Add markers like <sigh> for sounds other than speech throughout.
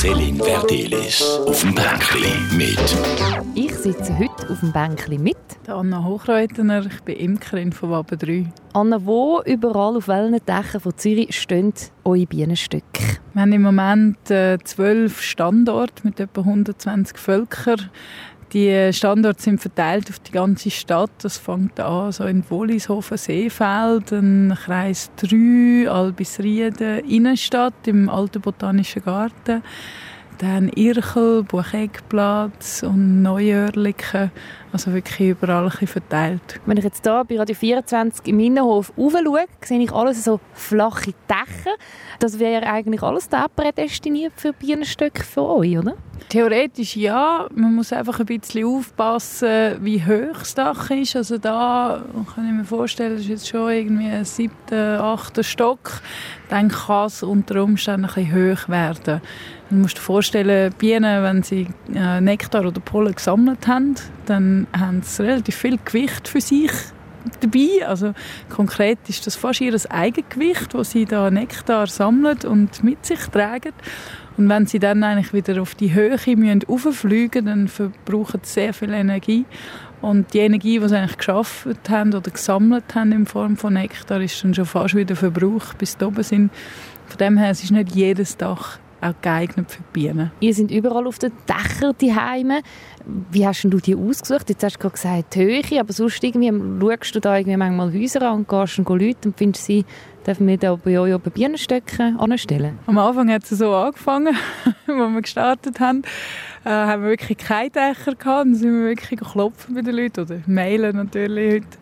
Celine Verdelis auf dem Bänkli mit. Ich sitze heute auf dem Bänkli mit. Anna Hochreutner, ich bin Imkerin von Waben 3. Anna, wo überall auf welchen Dächern von Zürich stehen eure Bienenstöcke? Wir haben im Moment äh, zwölf Standorte mit etwa 120 Völkern. Die Standorte sind verteilt auf die ganze Stadt. Das fängt an so in Wollishofen, Seefeld, dann Kreis 3, Albisrieden, Innenstadt im Alten Botanischen Garten, dann Irchel, Bucheckplatz und Neuörliken. Also wirklich überall ein verteilt. Wenn ich jetzt hier bei Radio 24 im Innenhof schaue, sehe ich alles so flache Dächer. Das wäre eigentlich alles da prädestiniert für Bienenstöcke für euch, oder? Theoretisch ja. Man muss einfach ein bisschen aufpassen, wie hoch das Dach ist. Also da kann ich mir vorstellen, das ist jetzt schon irgendwie ein siebter, achter Stock. Dann kann es unter Umständen ein bisschen hoch werden. Du musst dir vorstellen, Bienen, wenn sie äh, Nektar oder Pollen gesammelt haben, dann haben sie relativ viel Gewicht für sich dabei. Also konkret ist das fast ihr Eigengewicht, das sie da Nektar sammeln und mit sich tragen. Und wenn sie dann eigentlich wieder auf die Höhe müssen dann verbrauchen sie sehr viel Energie. Und die Energie, die sie eigentlich geschaffen haben oder gesammelt haben in Form von Nektar, ist dann schon fast wieder Verbrauch, bis sie oben sind. Von dem her, es ist nicht jedes Dach auch geeignet für Bienen. Ihr seid überall auf den Dächern die Heime. Wie hast du die ausgesucht? Jetzt hast du gerade gesagt Höhe, aber sonst irgendwie schaust du da irgendwie manchmal Häuser an und gehst und Leute und findest sie, dürfen wir da bei euch oben Bienenstöcke anstellen? Am Anfang hat es so angefangen, <laughs> als wir gestartet haben äh, haben wir wirklich keine Dächer gehabt. Dann sind wir wirklich klopfen bei den Leuten oder mailen natürlich heute.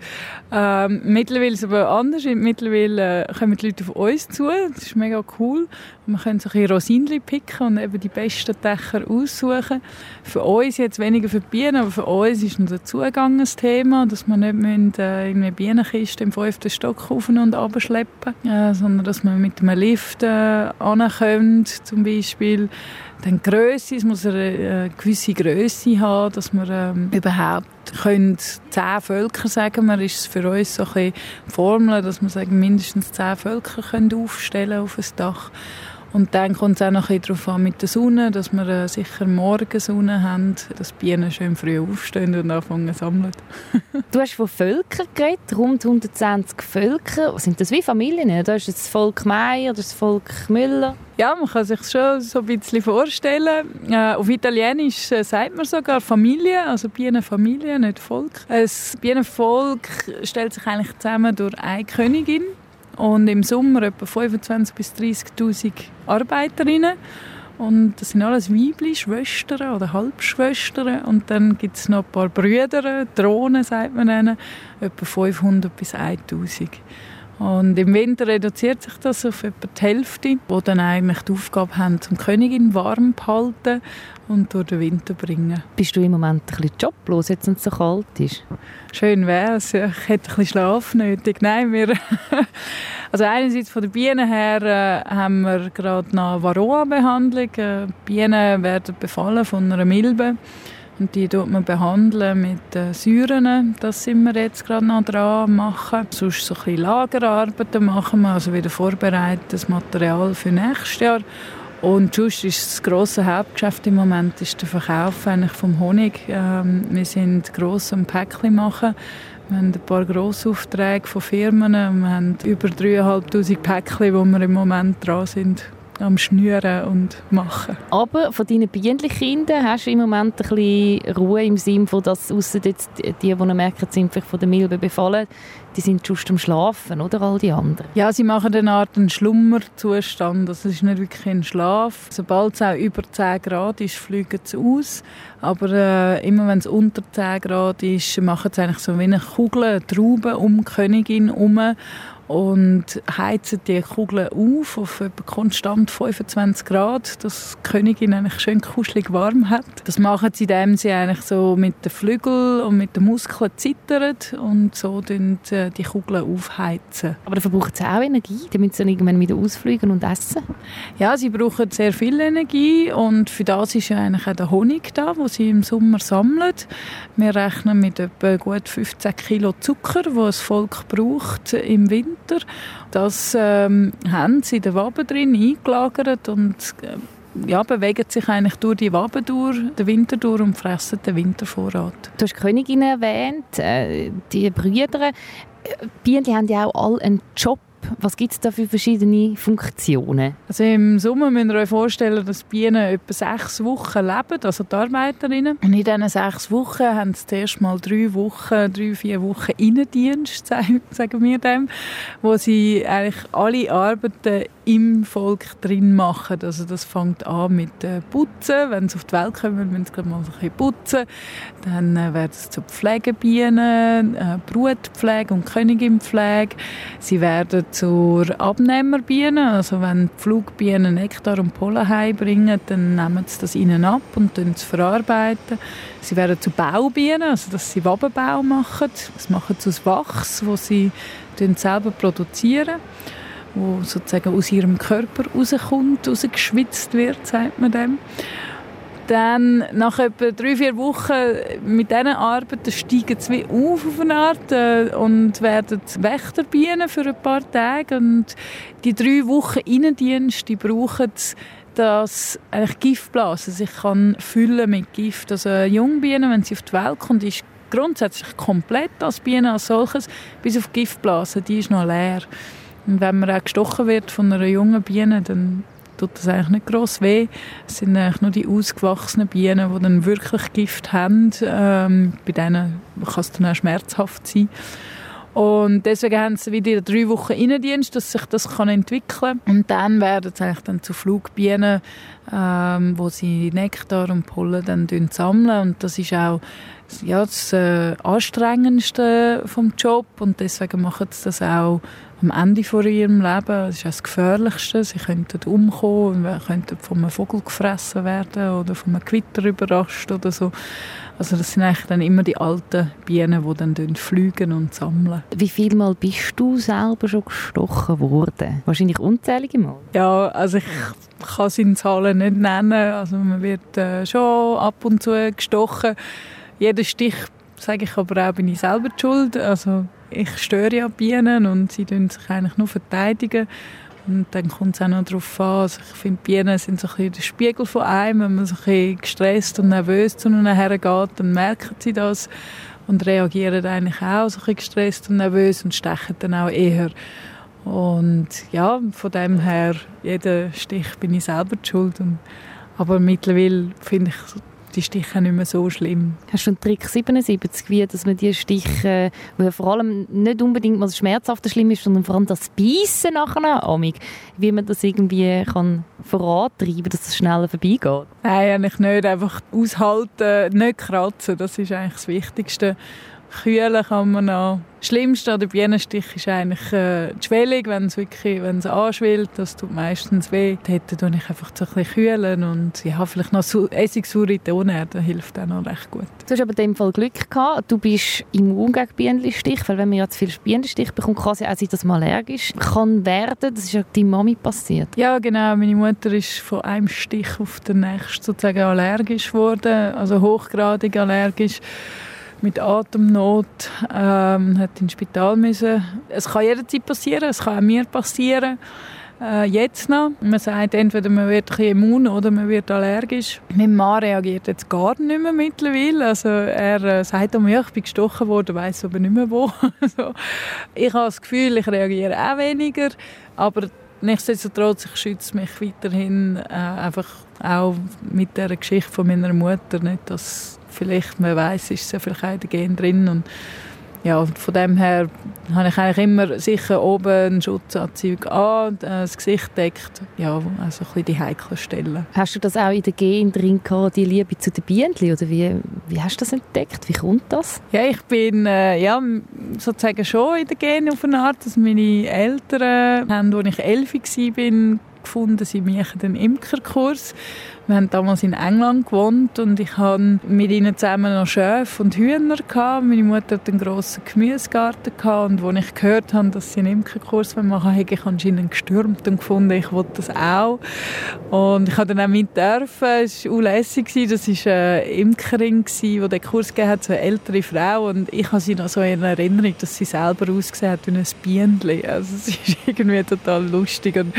Ähm, mittlerweile ist es aber anders. Mittlerweile äh, kommen die Leute auf uns zu. Das ist mega cool. Wir können so ein Rosinli picken und eben die besten Dächer aussuchen. Für uns jetzt weniger für die Bienen, aber für uns ist noch der Zugang ein Thema, dass wir nicht müssen, äh, eine Bienenkiste im fünften Stock auf und abschleppen, äh, sondern dass wir mit einem Lift äh, ankommen, zum Beispiel. Dann Größe, es muss eine, eine gewisse Größe haben, dass wir ähm, überhaupt können zehn Völker sagen wir, ist für uns so eine Formel, dass wir sagen, mindestens zehn Völker können aufstellen auf ein Dach. Und dann kommt es auch noch ein darauf an mit der Sonne, dass wir äh, sicher Morgensonne haben, dass die Bienen schön früh aufstehen und anfangen zu sammeln. <laughs> du hast von Völkern geredet, rund 120 Völker. Sind das wie Familien? Da ist das Volk Meier, das Volk Müller? Ja, man kann sich schon so ein bisschen vorstellen. Äh, auf Italienisch äh, sagt man sogar Familie, also Bienenfamilie, nicht Volk. Das Bienenvolk stellt sich eigentlich zusammen durch eine Königin und im Sommer etwa 25.000 bis 30.000 Arbeiterinnen. Und das sind alles Weibli, Schwestern oder Halbschwestern. Und dann gibt es noch ein paar Brüder, Drohnen sagt man ihnen, etwa 500 bis 1000. Und im Winter reduziert sich das auf etwa die Hälfte, die dann eigentlich die Aufgabe haben, zum Königin warm zu halten und durch den Winter bringen. Bist du im Moment ein bisschen joblos, jetzt wenn es so kalt ist? Schön wäre es. Ich hätte ein bisschen Schlaf nötig. Nein, wir <laughs> also einerseits von den Bienen her äh, haben wir gerade eine Varroa-Behandlung. Äh, Bienen werden befallen von einer Milbe. Und die tut man behandeln mit äh, Säuren. Das sind wir jetzt gerade noch dran machen. Sonst so ein bisschen Lagerarbeiten machen wir, also wieder vorbereitetes Material für nächstes Jahr. Und sonst ist das grosse Hauptgeschäft im Moment ist der Verkauf eigentlich vom Honig. Ähm, wir sind gross am Päckchen machen. Wir haben ein paar Grossaufträge von Firmen. Wir haben über 3'500 Päckchen, wo wir im Moment dran sind am Schnüren und Machen. Aber von deinen Bienchenkindern hast du im Moment ein bisschen Ruhe im Sinne von, dass außer jetzt die, die merken, sind vielleicht von der Milbe befallen, die sind just am Schlafen, oder all die anderen? Ja, sie machen eine Art einen Schlummerzustand. Das ist nicht wirklich ein Schlaf. Sobald es auch über 10 Grad ist, fliegen sie aus. Aber äh, immer wenn es unter 10 Grad ist, machen sie eigentlich so wie eine Kugel, eine Traube um die Königin herum und heizen die Kugeln auf auf etwa konstant 25 Grad, dass die Königin eigentlich schön kuschelig warm hat. Das machen sie, indem sie eigentlich so mit den Flügeln und mit den Muskeln zittern und so äh, die Kugeln aufheizen. Aber da verbrauchen sie auch Energie, damit sie dann irgendwann wieder ausfliegen und essen? Ja, sie brauchen sehr viel Energie und für das ist ja eigentlich auch der Honig da, wo sie im Sommer sammeln. Wir rechnen mit etwa gut 15 Kilo Zucker, wo das Volk braucht im Winter. Das ähm, haben sie in den Waben drin eingelagert und äh, ja, bewegen sich eigentlich durch die Waben durch, den Winter durch und fressen den Wintervorrat. Du hast die Königin erwähnt, äh, die Brüder. Bienen haben ja auch alle einen Job was gibt es da für verschiedene Funktionen? Also Im Sommer müsst ihr euch vorstellen, dass Bienen etwa sechs Wochen leben, also die Arbeiterinnen. Und in diesen sechs Wochen haben sie zuerst mal drei Wochen, drei, vier Wochen Innendienst, <laughs> sagen wir dem, wo sie eigentlich alle Arbeiten im Volk drin machen. Also das fängt an mit äh, Putzen. Wenn sie auf die Welt kommen, müssen sie mal ein bisschen putzen. Dann äh, werden sie zu Pflegebienen, äh, Brutpflege und Königinpflege. Sie werden zur Abnehmerbienen. Also wenn die Flugbienen Nektar und Pollen heimbringen, dann nehmen sie das ihnen ab und verarbeiten. Sie werden zu Baubienen, also dass sie Wabenbau machen. Das machen sie aus Wachs, wo sie selber produzieren wo sozusagen aus ihrem Körper rauskommt, rausgeschwitzt wird, sagt man dem. Dann nach etwa drei, vier Wochen mit diesen Arbeiten steigen sie auf auf eine Art äh, und werden Wächterbienen für ein paar Tage. Und die drei Wochen Innendienst, die brauchen dass eigentlich Giftblasen sich kann füllen mit Gift. Also Jungbiene, wenn sie auf die Welt kommt, ist grundsätzlich komplett als Biene als solches, bis auf Giftblasen, die ist noch leer. Und wenn man auch gestochen wird von einer jungen Biene, dann tut das eigentlich nicht gross weh. Es sind eigentlich nur die ausgewachsenen Bienen, die dann wirklich Gift haben. Ähm, bei denen kann es dann auch schmerzhaft sein. Und deswegen haben sie wieder drei Wochen Innendienst, dass sich das kann entwickeln kann. Und dann werden sie eigentlich dann zu Flugbienen, ähm, wo sie Nektar und Pollen dann sammeln. Und das ist auch ja, das äh, Anstrengendste vom Job. Und deswegen machen sie das auch am Ende von ihrem Leben. Das ist das Gefährlichste. Sie könnten umkommen, könnten von einem Vogel gefressen werden oder von einem Gewitter überrascht oder so. Also das sind eigentlich dann immer die alten Bienen, die dann fliegen und sammeln. Wie viel Mal bist du selber schon gestochen worden? Wahrscheinlich unzählige Mal. Ja, also ich kann seine Zahlen nicht nennen. Also man wird äh, schon ab und zu gestochen. Jeder Stich, sage ich aber auch, bin ich selber schuld. Also ich störe ja Bienen und sie tun sich eigentlich nur verteidigen. Und dann kommt es auch noch darauf an. Also ich finde, Bienen sind so ein bisschen der Spiegel von einem. Wenn man so ein bisschen gestresst und nervös zu ihnen hergeht, dann merken sie das und reagieren eigentlich auch so ein bisschen gestresst und nervös und stechen dann auch eher. Und ja, von dem her, jeden Stich bin ich selber schuld. Und, aber mittlerweile finde ich die Stiche nicht mehr so schlimm. Hast du einen Trick 77, wie dass man die Stiche, wo vor allem nicht unbedingt mal das Schmerzhafte schlimm ist, sondern vor allem das Beißen nachher amig, wie man das irgendwie kann vorantreiben, dass das schneller vorbeigeht? Nein, eigentlich nicht. Einfach aushalten, nicht kratzen, das ist eigentlich das Wichtigste. Kühlen kann man noch. Das Schlimmste an der Bienenstich ist eigentlich äh, die Schwellung, wenn es wirklich wenn es anschwillt. Das tut meistens weh. Dort tue ich einfach so ein bisschen kühlen und ja, vielleicht noch Essigsäure in das hilft auch noch recht gut. Du hast aber in dem Fall Glück gehabt. Du bist immun gegen Bienenstich, weil wenn man ja zu viel Bienenstich bekommt, kann es ja auch sein, dass man allergisch kann werden. Das ist ja deiner Mami passiert. Ja, genau. Meine Mutter ist von einem Stich auf den nächsten sozusagen allergisch geworden, also hochgradig allergisch mit Atemnot, ähm, hat ins Spital müssen. Es kann jederzeit passieren, es kann auch mir passieren. Äh, jetzt noch. Man sagt, entweder man wird ein immun oder man wird allergisch. Mein Mann reagiert jetzt gar nicht mehr mittlerweile. Also er äh, sagt mir, ich bin gestochen worden, weiß aber nicht mehr wo. <laughs> also, ich habe das Gefühl, ich reagiere auch weniger, aber nichtsdestotrotz, ich schütze mich weiterhin äh, einfach auch mit der Geschichte von meiner Mutter nicht, dass vielleicht, man weiß, ist in den Gen drin und ja, von dem her habe ich eigentlich immer sicher oben einen Schutzanzug an, das Gesicht deckt, ja, also ein bisschen die heiklen Stellen. Hast du das auch in den Gen drin gehabt, die Liebe zu den Bienen, oder wie, wie hast du das entdeckt? Wie kommt das? Ja, ich bin äh, ja, sozusagen schon in den Gen auf eine Art, dass meine Eltern, haben, als ich elf war, gefunden, sie machen den Imkerkurs Wir haben damals in England gewohnt und ich hatte mit ihnen zusammen noch Schöfe und Hühner. Meine Mutter hat einen grossen Gemüsegarten und als ich gehört habe, dass sie einen Imkerkurs machen habe ich anscheinend gestürmt und gefunden, ich wollte das auch. Und ich habe dann auch mit dürfen. Es war lässig. Das war eine Imkerin, die den Kurs gegeben hat, so eine ältere Frau. Und ich habe sie noch so in Erinnerung, dass sie selber ausgesehen hat wie ein Bienchen. Also es ist <laughs> irgendwie total lustig. Und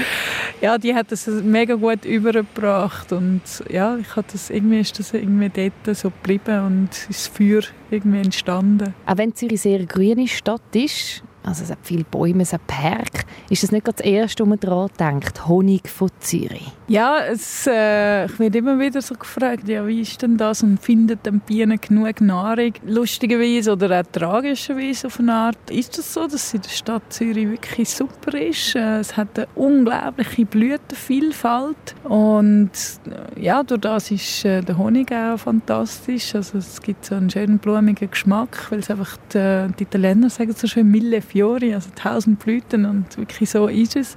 ja, die hat das mega gut übergebracht. Und ja, ich habe das, irgendwie ist das irgendwie dort so geblieben und ist Feuer irgendwie entstanden. Auch wenn Zürich sehr grüne Stadt ist, also es hat viele Bäume, es hat Park. Ist das nicht das Erste, was man daran denkt? Honig von Zürich? Ja, es, äh, ich werde immer wieder so gefragt, ja, wie ist denn das und findet den Bienen genug Nahrung? Lustigerweise oder auch tragischerweise auf eine Art ist das so, dass in der Stadt Zürich wirklich super ist. Äh, es hat eine unglaubliche Blütenvielfalt und äh, ja, durch das ist äh, der Honig auch fantastisch. Also es gibt so einen schönen blumigen Geschmack, weil es einfach die, die Italiener sagen so schön Mille Fiori, also tausend Blüten und wirklich so ist es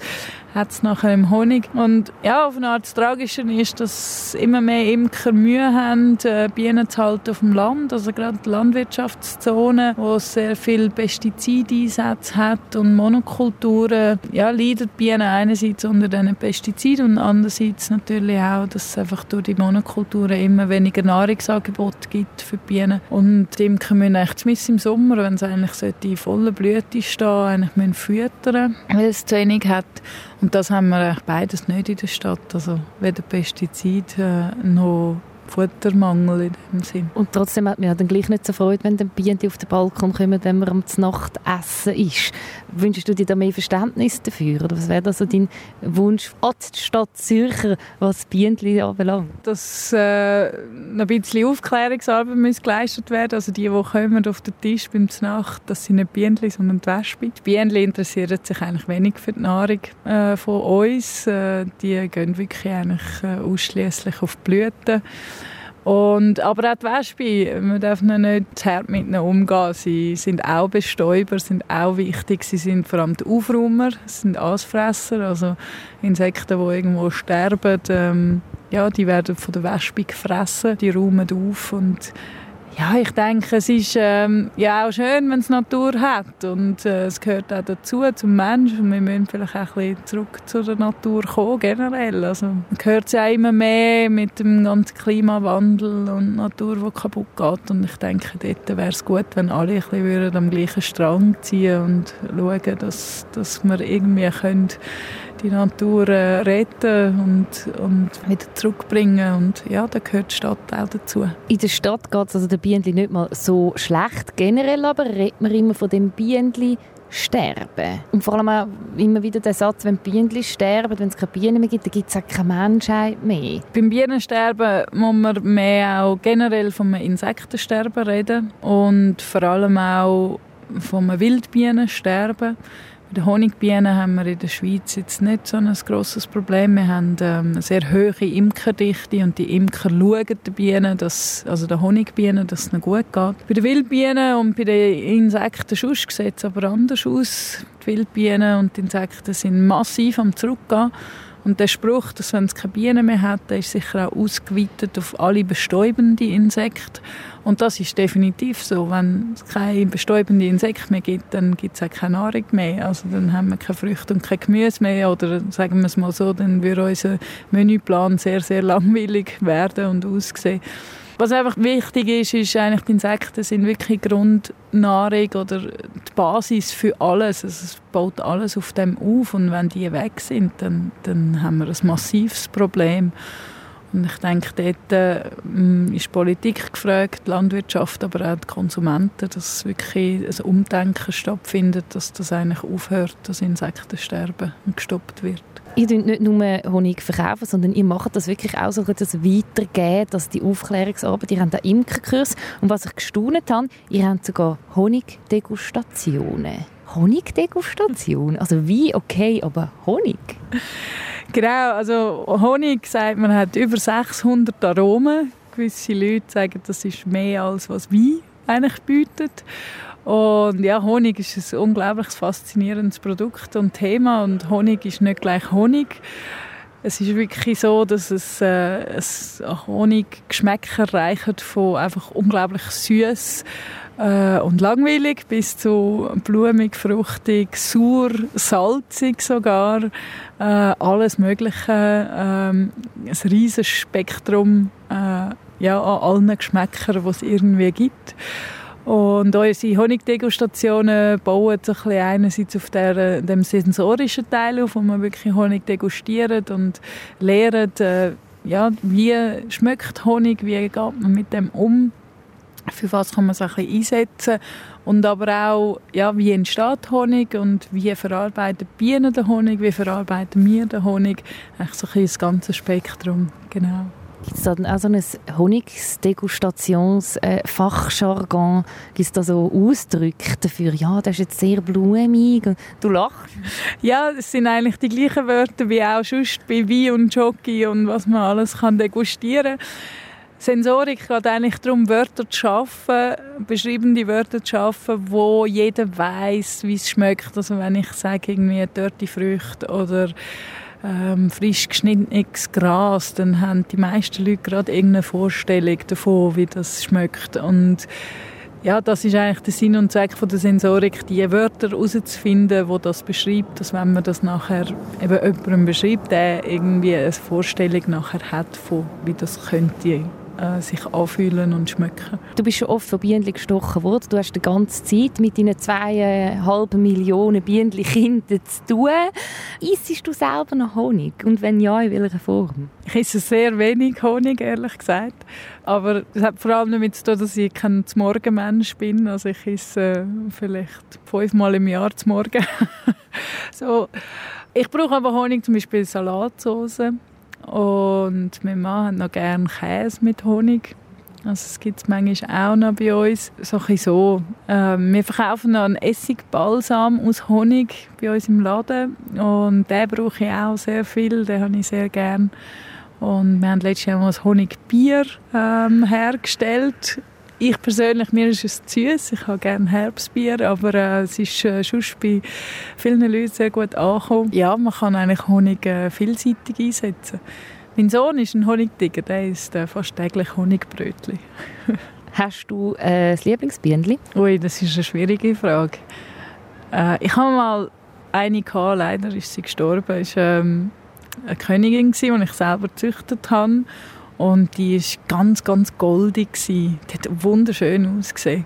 hat es nachher im Honig. Und ja, auf eine Art das Tragische ist, dass immer mehr Imker Mühe haben, äh, Bienen zu halten auf dem Land. Also gerade die Landwirtschaftszone, wo es sehr viel Pestizideinsätze hat und Monokulturen, ja, leiden die Bienen einerseits unter diesen Pestiziden und andererseits natürlich auch, dass es einfach durch die Monokulturen immer weniger Nahrungsangebot gibt für die Bienen. Und die Imker müssen eigentlich im Sommer, wenn es eigentlich in voller Blüte stehen, eigentlich müssen füttern, weil es zu wenig hat. Und das haben wir eigentlich beides nicht in der Stadt. Also weder Pestizide äh, noch Futtermangel in dem Sinn. Und trotzdem hat man ja dann gleich nicht so Freude, wenn die Bienen auf den Balkon kommen, wenn man am Nacht essen ist. Wünschst du dir da mehr Verständnis dafür? Oder was wäre da so dein Wunsch an die Stadt Zürcher, was Bienen anbelangt? Dass äh, ein bisschen Aufklärungsarbeit muss geleistet werden Also die, die kommen auf den Tisch beim Nacht, das sind nicht Bienen, sondern die Wespen. Die Bienen interessieren sich eigentlich wenig für die Nahrung äh, von uns. Äh, die gehen wirklich eigentlich äh, ausschließlich auf die Blüten. Und, aber auch die Wespe, man darf nicht zu hart mit ihnen umgehen. Sie sind auch Bestäuber, sind auch wichtig. Sie sind vor allem die Aufräumer, sind Aasfresser, also Insekten, die irgendwo sterben. Ähm, ja, die werden von der Wespe gefressen, die räumen auf und ja, ich denke, es ist ähm, ja auch schön, wenn es Natur hat. Und äh, es gehört auch dazu, zum Menschen wir müssen vielleicht auch ein bisschen zurück zu der Natur kommen, generell. Also man hört es ja immer mehr mit dem ganzen Klimawandel und Natur, die kaputt geht. Und ich denke, dort wäre es gut, wenn alle ein bisschen am gleichen Strang ziehen und schauen, dass, dass wir irgendwie können die Natur äh, retten und, und wieder zurückbringen. Und ja, da gehört die Stadt auch dazu. In der Stadt geht es also den Bienen nicht mal so schlecht. Generell aber redet man immer von dem Bienen sterben. Und vor allem auch immer wieder der Satz, wenn Bienen sterben, wenn es keine Bienen mehr gibt, dann gibt es auch keine Menschheit mehr. Beim Bienensterben muss man mehr auch generell vom Insektensterben reden und vor allem auch vom Wildbienensterben. Bei den Honigbienen haben wir in der Schweiz jetzt nicht so ein grosses Problem. Wir haben ähm, eine sehr hohe Imkerdichte und die Imker schauen den Bienen, dass, also den Honigbienen, dass es ihnen gut geht. Bei den Wildbienen und bei den Insekten sonst sieht es aber anders aus. Die Wildbienen und die Insekten sind massiv am Zurückgehen. Und der Spruch, dass wenn es keine Bienen mehr hat, der ist sicher auch ausgeweitet auf alle bestäubenden Insekten. Und das ist definitiv so. Wenn es keine bestäubenden Insekten mehr gibt, dann gibt es auch keine Nahrung mehr. Also dann haben wir keine Früchte und kein Gemüse mehr. Oder sagen wir es mal so, dann würde unser Menüplan sehr, sehr langweilig werden und aussehen. Was einfach wichtig ist, ist eigentlich, die Insekten sind wirklich Grundnahrung oder die Basis für alles. Also es baut alles auf dem auf und wenn die weg sind, dann, dann haben wir ein massives Problem. Und ich denke, dort äh, ist Politik gefragt, die Landwirtschaft, aber auch die Konsumenten, dass wirklich ein Umdenken stattfindet, dass das eigentlich aufhört, dass Insektensterben gestoppt wird. Ihr verkauft nicht nur Honig, verkaufen, sondern ihr macht das wirklich auch so, das weitergeben, dass die Aufklärungsarbeit, ihr habt einen Imkerkurs und was ich gestaunt habe, ihr habt sogar Honigdegustationen. Honigdegustation? Also wie okay, aber Honig? Genau, also Honig sagt man hat über 600 Aromen. Gewisse Leute sagen, das ist mehr als was Wein eigentlich bietet. Und ja, Honig ist ein unglaublich faszinierendes Produkt und Thema und Honig ist nicht gleich Honig. Es ist wirklich so, dass es äh, ein Honiggeschmäcker reicht von einfach unglaublich süß äh, und langweilig bis zu blumig, fruchtig, sauer, salzig sogar. Äh, alles Mögliche. Äh, ein riesiges Spektrum äh, ja, an allen Geschmäckern, die es irgendwie gibt. Und unsere Honigdegustationen bauen sich ein einerseits auf der, dem sensorischen Teil auf, wo man wirklich Honig degustiert und lernt, äh, ja, wie schmeckt Honig, wie geht man mit dem um, für was kann man sich ein einsetzen und aber auch, ja, wie entsteht Honig und wie verarbeiten Bienen den Honig, wie verarbeiten wir den Honig, eigentlich so ein das ganze Spektrum, genau. Gibt es da auch so ein Honigsdegustationsfachjargon? Gibt es da so Ausdrücke dafür? Ja, das ist jetzt sehr blumig. Du lachst. Ja, es sind eigentlich die gleichen Wörter wie auch sonst bei Wein und Jockey und was man alles kann degustieren kann. Sensorik geht eigentlich darum, Wörter zu schaffen, beschreibende Wörter zu schaffen, wo jeder weiß, wie es schmeckt. Also wenn ich sage irgendwie dörte Früchte oder ähm, frisch geschnittenes Gras, dann haben die meisten Leute gerade irgendeine Vorstellung davon, wie das schmeckt. Und ja, das ist eigentlich der Sinn und Zweck von der Sensorik, die Wörter herauszufinden, wo das beschreibt, dass wenn man das nachher eben jemandem beschreibt, der irgendwie eine Vorstellung nachher hat, von wie das könnte äh, sich anfühlen und schmecken. Du bist schon oft von Bienen gestochen worden. Du hast die ganze Zeit mit deinen zweieinhalb Millionen Bienenkinder zu tun. Isst du selber noch Honig? Und wenn ja, in welcher Form? Ich esse sehr wenig Honig, ehrlich gesagt. Aber das hat vor allem damit zu tun, dass ich kein Morgenmensch bin. Also ich esse äh, vielleicht fünfmal im Jahr zum Morgen. <laughs> so. Ich brauche aber Honig zum Beispiel Salatsauce und Mann hat noch gerne Käse mit Honig. Also es gibt es manchmal auch noch bei uns. So so. Ähm, wir verkaufen noch einen Essigbalsam aus Honig bei uns im Laden. Und den brauche ich auch sehr viel. Den habe ich sehr gerne. Und wir haben letztes Jahr mal ein Honigbier ähm, hergestellt ich persönlich, mir ist es zu süß. Ich habe gerne Herbstbier, aber äh, es ist äh, schon bei vielen Leuten sehr gut angekommen. Ja, man kann eigentlich Honig äh, vielseitig einsetzen. Mein Sohn ist ein Honigtiger, der isst äh, fast täglich Honigbrötchen. <laughs> Hast du äh, ein Lieblingsbienchen? Ui, das ist eine schwierige Frage. Äh, ich habe mal eine gehabt, leider ist sie gestorben. Es war ähm, eine Königin, die ich selber gezüchtet habe. Und die war ganz, ganz goldig. Die hat wunderschön ausgesehen.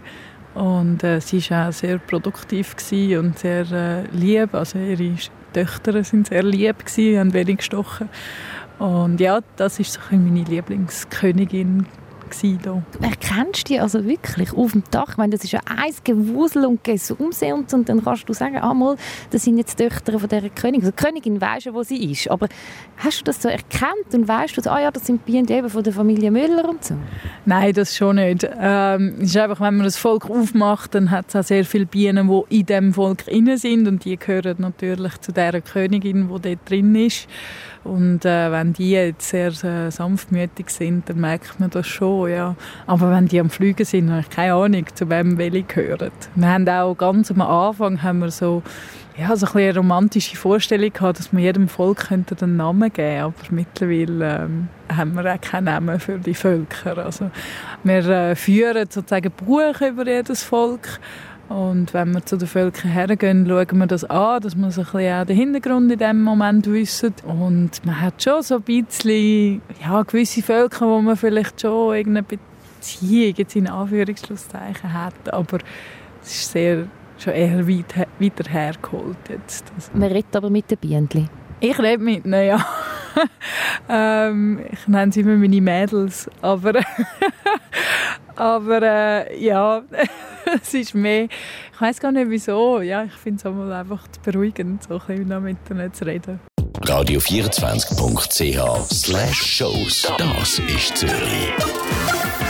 Und äh, sie war auch sehr produktiv und sehr äh, lieb. Also ihre Töchter sind sehr lieb, gewesen, haben wenig gestochen. Und ja, das ist so meine Lieblingskönigin hier. Erkennst du die also wirklich auf dem Dach? Ich meine, das ist ja ein Gewusel und Gesumse und, und dann kannst du sagen, ah, mal, das sind jetzt die Töchter von dieser Königin. Also die Königin weiss ja, wo sie ist, aber hast du das so erkannt und weißt du, ah ja, das sind Bienen eben von der Familie Müller und so? Nein, das schon nicht. Ähm, es ist einfach, wenn man das Volk aufmacht, dann hat es auch sehr viele Bienen, die in diesem Volk drin sind und die gehören natürlich zu dieser Königin, die dort drin ist. Und äh, wenn die jetzt sehr äh, sanftmütig sind, dann merkt man das schon, ja. Aber wenn die am Fliegen sind, habe ich keine Ahnung, zu wem welche gehören. Wir haben auch ganz am Anfang haben wir so, ja, so ein eine romantische Vorstellung gehabt, dass wir jedem Volk einen Namen geben aber mittlerweile ähm, haben wir auch keinen Namen für die Völker. Also wir äh, führen sozusagen Buch über jedes Volk und wenn wir zu den Völkern hergehen, schauen wir das an, dass wir so ein bisschen auch den Hintergrund in diesem Moment wissen. Und man hat schon so ein bisschen, ja, gewisse Völker, wo man vielleicht schon irgendeine Beziehung jetzt in Anführungszeichen hat, aber es ist sehr, schon eher weit, weiter hergeholt jetzt. Man redet aber mit den Bienen. Ich rede mit ihnen, ja. <laughs> ähm, ich nenne sie immer meine Mädels, aber, <laughs> aber äh, ja, <laughs> <laughs> es ist mehr, ich weiß gar nicht wieso, ja, ich finde es einfach beruhigend, so ein bisschen mit ihnen zu reden. Radio24.ch slash Shows, das ist Zürich.